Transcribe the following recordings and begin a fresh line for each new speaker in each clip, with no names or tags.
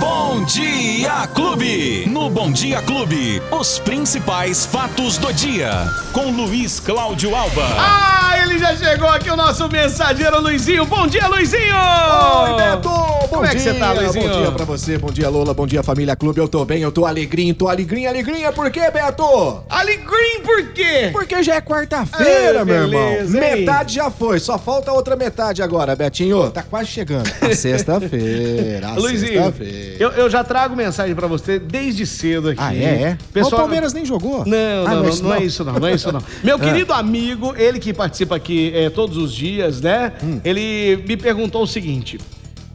Born Bom Dia Clube. No Bom Dia Clube, os principais fatos do dia. Com Luiz Cláudio Alba.
Ah, ele já chegou aqui, o nosso mensageiro Luizinho. Bom dia, Luizinho!
Oi, Beto! Bom
Como é que
dia,
você tá, Luizinho?
Bom dia pra você, bom dia, Lola, bom dia, família Clube. Eu tô bem, eu tô alegrinho, tô alegrinho, alegrinha. Por quê, Beto?
Alegrim por quê?
Porque já é quarta-feira,
Ai,
meu irmão.
hein?
Metade já foi, só falta outra metade agora, Betinho. Tá quase chegando. A sexta-feira, a
Luizinho,
sexta-feira.
eu, eu já trago mensagem pra você desde cedo aqui.
Ah, é? é?
Pessoal,
o Palmeiras nem jogou?
Não,
Ah,
não, não,
isso
não é isso não, não é isso não. Meu querido amigo, ele que participa aqui é, todos os dias, né? Ele me perguntou o seguinte.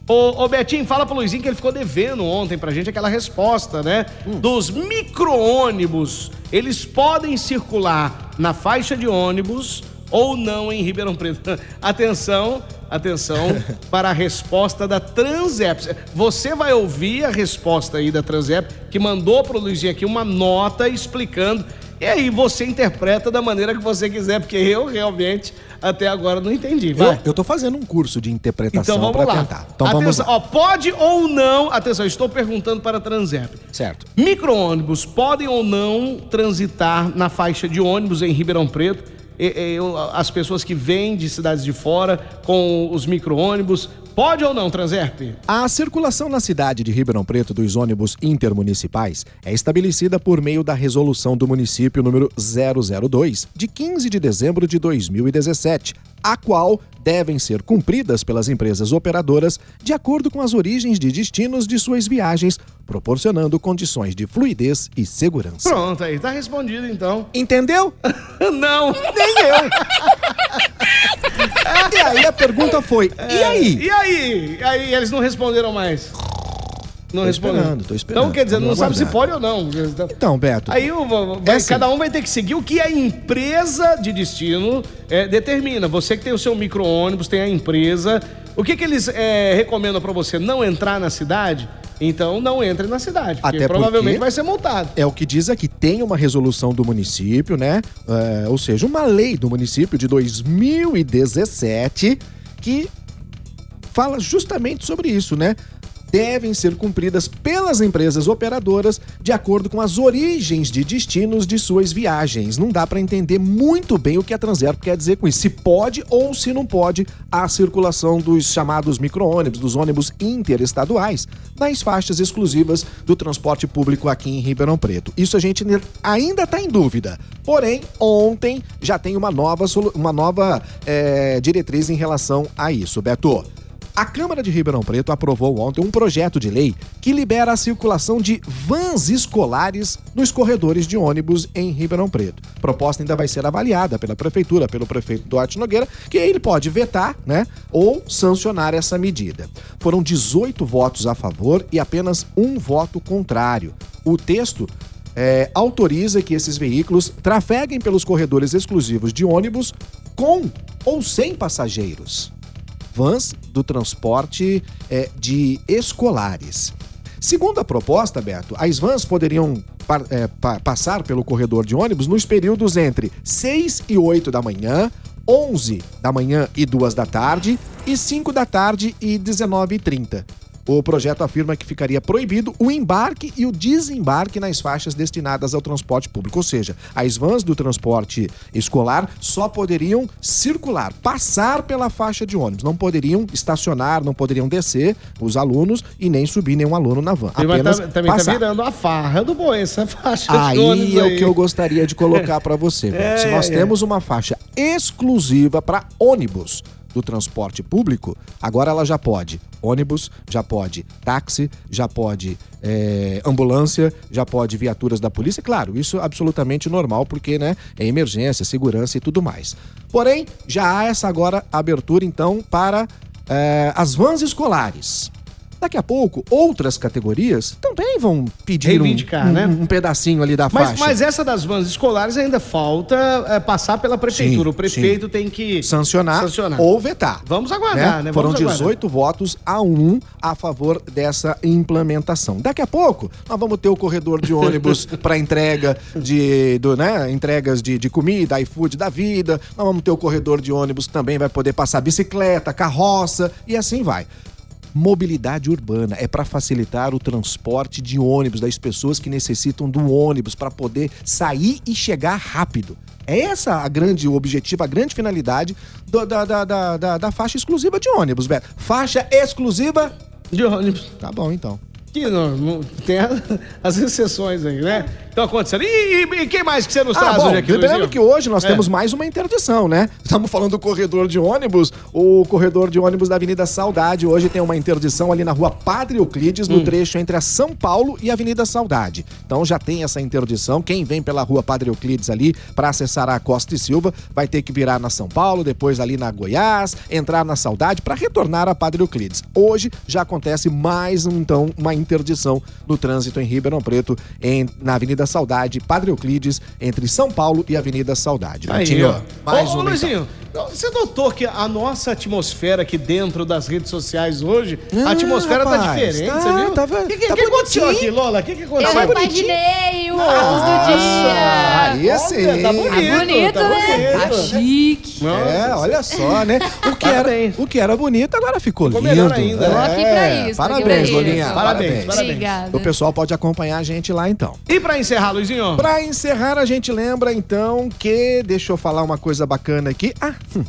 Ô, ô Betinho, fala pro Luizinho que ele ficou devendo ontem pra gente aquela resposta, né? Dos micro-ônibus, eles podem circular na faixa de ônibus ou não em Ribeirão Preto. Atenção, atenção para a resposta da Transep. Você vai ouvir a resposta aí da Transep, que mandou pro Luizinho aqui uma nota explicando. E aí você interpreta da maneira que você quiser, porque eu realmente até agora não entendi. Vai.
Eu, eu tô fazendo um curso de interpretação
Então vamos lá.
tentar. Então vamos
atenção,
lá.
ó, pode ou não, atenção, estou perguntando para a Transep.
Certo.
Micro-ônibus podem ou não transitar na faixa de ônibus em Ribeirão Preto? Eu- as pessoas que vêm de cidades de fora com os micro-ônibus, pode ou não, Transep?
A circulação na cidade de Ribeirão Preto dos ônibus intermunicipais é estabelecida por meio da resolução do município número 002, de 15 de dezembro de 2017, a qual devem ser cumpridas pelas empresas operadoras de acordo com as origens de destinos de suas viagens, proporcionando condições de fluidez e segurança.
Pronto, aí, tá respondido então.
Entendeu?
não!
Nem eu. e aí a pergunta foi: e aí?
E aí? E aí, eles não responderam mais? Não
Tô
responderam.
esperando, tô esperando.
Então, quer dizer, não
Vamos
sabe se
aguardar.
pode ou não.
Então, Beto.
Aí vai-
É assim.
cada um vai ter que seguir o que a empresa de destino é, determina. Você que tem o seu micro-ônibus, tem a empresa. O que, que eles é, recomendam pra você? Não entrar na cidade? Então não entre na cidade, porque
Até
provavelmente
porque-
vai ser multado.
É o que diz aqui, tem uma resolução do município, né? É, ou seja, uma lei do município de 2017 que fala justamente sobre isso, né? Devem ser cumpridas pelas empresas operadoras de acordo com as origens de destinos de suas viagens. Não dá para entender muito bem o que a Transerp quer dizer com isso. Se pode ou se não pode a circulação dos chamados micro-ônibus, dos ônibus interestaduais, nas faixas exclusivas do transporte público aqui em Ribeirão Preto. Isso a gente ainda está em dúvida. Porém, ontem já tem uma nova, uma nova eh, diretriz em relação a isso, Beto. A Câmara de Ribeirão Preto aprovou ontem um projeto de lei que libera a circulação de vans escolares nos corredores de ônibus em Ribeirão Preto. A proposta ainda vai ser avaliada pela prefeitura, pelo prefeito Duarte Nogueira, que ele pode vetar, né, ou sancionar essa medida. Foram 18 votos a favor e apenas um voto contrário. O texto é, autoriza que esses veículos trafeguem pelos corredores exclusivos de ônibus com ou sem passageiros vans do transporte é, de escolares. Segundo a proposta, Beto, as vans poderiam par- é, pa- passar pelo corredor de ônibus nos períodos entre 6 e 8 da manhã, 11 da manhã e 2 da tarde e 5 da tarde e 19 e 30. O projeto afirma que ficaria proibido o embarque e o desembarque nas faixas destinadas ao transporte público, ou seja, as vans do transporte escolar só poderiam circular, passar pela faixa de ônibus, não poderiam estacionar, não poderiam descer os alunos e nem subir nenhum aluno na van. Apenas
tá- também tá
passar.
virando a farra do boi, essa faixa de
Aí
ônibus
é o
aí.
que eu gostaria de colocar para você. Beto. Se
É,
nós
é.
temos uma faixa exclusiva para ônibus do transporte público, agora ela já pode ônibus, já pode táxi, já pode é, ambulância, já pode viaturas da polícia. Claro, isso é absolutamente normal porque né, é emergência, segurança e tudo mais. Porém, já há essa agora abertura então para é, as vans escolares. Daqui a pouco, outras categorias também vão pedir um, um-
né?
um pedacinho ali da
Mas,
faixa.
mas essa das vans escolares ainda falta é, passar pela prefeitura.
Sim,
o prefeito tem que
sancionar,
sancionar.
ou vetar.
Vamos aguardar, né?
Foram
Vamos aguardar.
18 votos a 1 a favor dessa implementação. Daqui a pouco, nós vamos ter o corredor de ônibus para entrega de do, né, entregas de, de comida, iFood da vida. Nós vamos ter o corredor de ônibus que também vai poder passar bicicleta, carroça e assim vai. Mobilidade urbana, é para facilitar o transporte de ônibus das pessoas que necessitam do ônibus para poder sair e chegar rápido. É essa a grande objetivo, a grande finalidade do- da, da, da, da, da faixa exclusiva de ônibus, Beto. Faixa exclusiva.
De ônibus.
Tá bom, então.
Que não, tem as exceções aí, né? Então acontecendo. E, e, e quem mais que você nos
Ah,
traz
bom,
hoje aqui,
lembrando que hoje nós
É.
temos mais uma interdição, né? Estamos falando do corredor de ônibus. O corredor de ônibus da Avenida Saudade hoje tem uma interdição ali na rua Padre Euclides,
Hum.
no trecho entre a São Paulo e a Avenida Saudade. Então já tem essa interdição. Quem vem pela rua Padre Euclides ali para acessar a Costa e Silva vai ter que virar na São Paulo, depois ali na Goiás, entrar na Saudade para retornar a Padre Euclides. Hoje já acontece mais então uma interdição no trânsito em Ribeirão Preto, em, na Avenida Saudade, Padre Euclides, entre São Paulo e Avenida Saudade.
Aí,
Betinho,
ó.
mais
Ô, ô,
então.
Luizinho, você notou que a nossa atmosfera aqui dentro das redes sociais hoje, a
Ah,
atmosfera tá
rapaz,
diferente,
tá-
você viu?
tava-
O que, que,
tá
que aconteceu aqui, Lola? O que, que
Eu
aconteceu?
bonitinho.
imaginei o
Nossa,
do dia.
Aí sim.
Tá bonito,
Tá bonito,
tá
né?
bonito.
Tá chique.
É, olha só, né? O que, era,
Parabéns.
o que era bonito agora ficou,
Ficou
lindo.
melhor ainda.
Tô aqui pra isso, tô aqui
Parabéns,
pra
Lolinha.
isso.
Parabéns, parabéns.
Obrigada.
O pessoal pode acompanhar a gente lá então.
E pra encerrar, Luizinho?
Pra encerrar, a gente lembra então que. Deixa eu falar uma coisa bacana aqui. Ah, hum,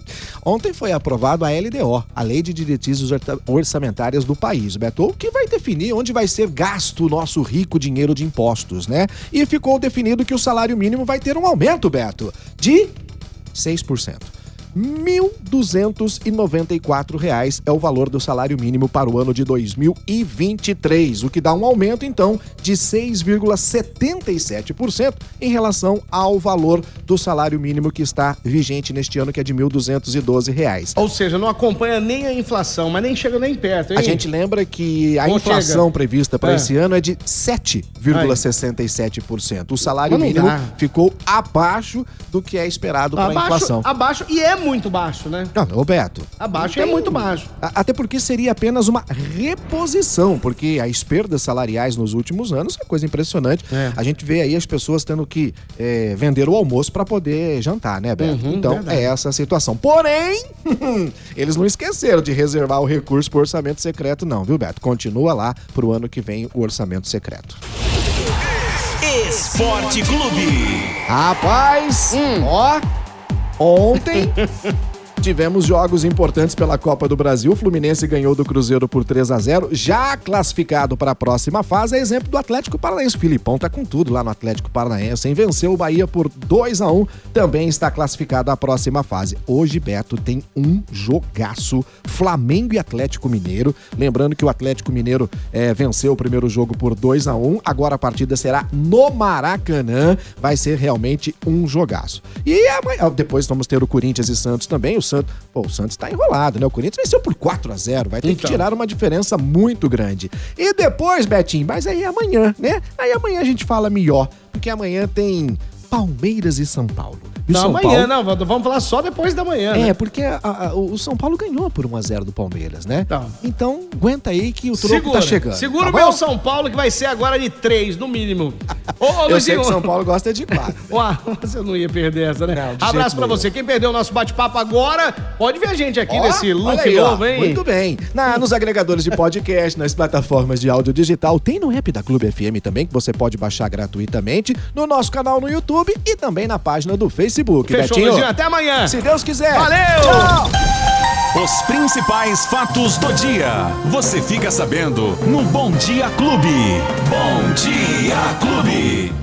ontem foi aprovado a LDO, a Lei de Diretrizes Orta- Orçamentárias do país, Beto, o que vai definir onde vai ser gasto o nosso rico dinheiro de impostos, né? E ficou definido que o salário mínimo vai ter um aumento, Beto, de 6%. 1.294 reais é o valor do salário mínimo para o ano de 2023, o que dá um aumento, então, de 6,77% em relação ao valor do salário mínimo que está vigente neste ano, que é de 1.212 reais.
Ou seja, não acompanha nem a inflação, mas nem chega nem perto, hein?
A gente lembra que a
Ou
inflação
chega.
prevista para
É.
esse ano é de 7,67%. O salário mínimo
dá.
ficou abaixo do que é esperado para a inflação.
abaixo, e é muito baixo, né?
Não, Roberto.
Abaixo é muito baixo.
A- Até porque seria apenas uma reposição, porque as perdas salariais nos últimos anos é coisa impressionante.
É.
A gente vê aí as pessoas tendo que é, vender o almoço para poder jantar, né, Beto?
Uhum,
então
verdade.
é essa a situação. Porém, eles não esqueceram de reservar o recurso para orçamento secreto, não, viu, Beto? Continua lá pro ano que vem o orçamento secreto.
Esporte Clube.
Rapaz,
Hum.
ó, ontem tivemos jogos importantes pela Copa do Brasil. O Fluminense ganhou do Cruzeiro por 3 a 0 já classificado para a próxima fase. É exemplo do Atlético Paranaense. O Filipão tá com tudo lá no Atlético Paranaense. Hein? Venceu o Bahia por 2 a 1 também está classificado à próxima fase. Hoje, Beto, tem um jogaço: Flamengo e Atlético Mineiro. Lembrando que o Atlético Mineiro eh, venceu o primeiro jogo por 2 a 1 agora a partida será no Maracanã. Vai ser realmente um jogaço. E amanhã, depois vamos ter o Corinthians e Santos também. O Santos, pô, o Santos tá enrolado, né? O Corinthians venceu por 4 a 0 vai ter que
Então.
tirar uma diferença muito grande. E depois, Betinho, mas aí é amanhã, né? Aí amanhã a gente fala melhor, porque amanhã tem Palmeiras e São Paulo. E
Não, amanhã,
Paulo...
não, vamos falar só depois da manhã,
É,
né?
porque a- a- o São Paulo ganhou por 1x0 do Palmeiras, né?
Tá.
Então, aguenta aí que o troco
Segura,
tá chegando.
segura
tá
o meu? São Paulo, que vai ser agora de três, no mínimo. Ô, ô
Eu sei que o São Paulo gosta de 4.
Ué, você não ia perder essa, né?
Não,
Abraço pra
nenhum.
você. Quem perdeu o nosso bate-papo agora, pode ver a gente aqui
Ó,
nesse look
aí, ó.
novo, hein?
Muito bem. Na, nos agregadores de podcast, nas plataformas de áudio digital, tem no app da Clube FM também, que você pode baixar gratuitamente, no nosso canal no YouTube e também na página do Facebook.
Fechou,
Betinho,
Luizinho. Até amanhã.
se Deus quiser.
Valeu!
Tchau!
Os principais fatos do dia. Você fica sabendo no Bom Dia Clube. Bom dia!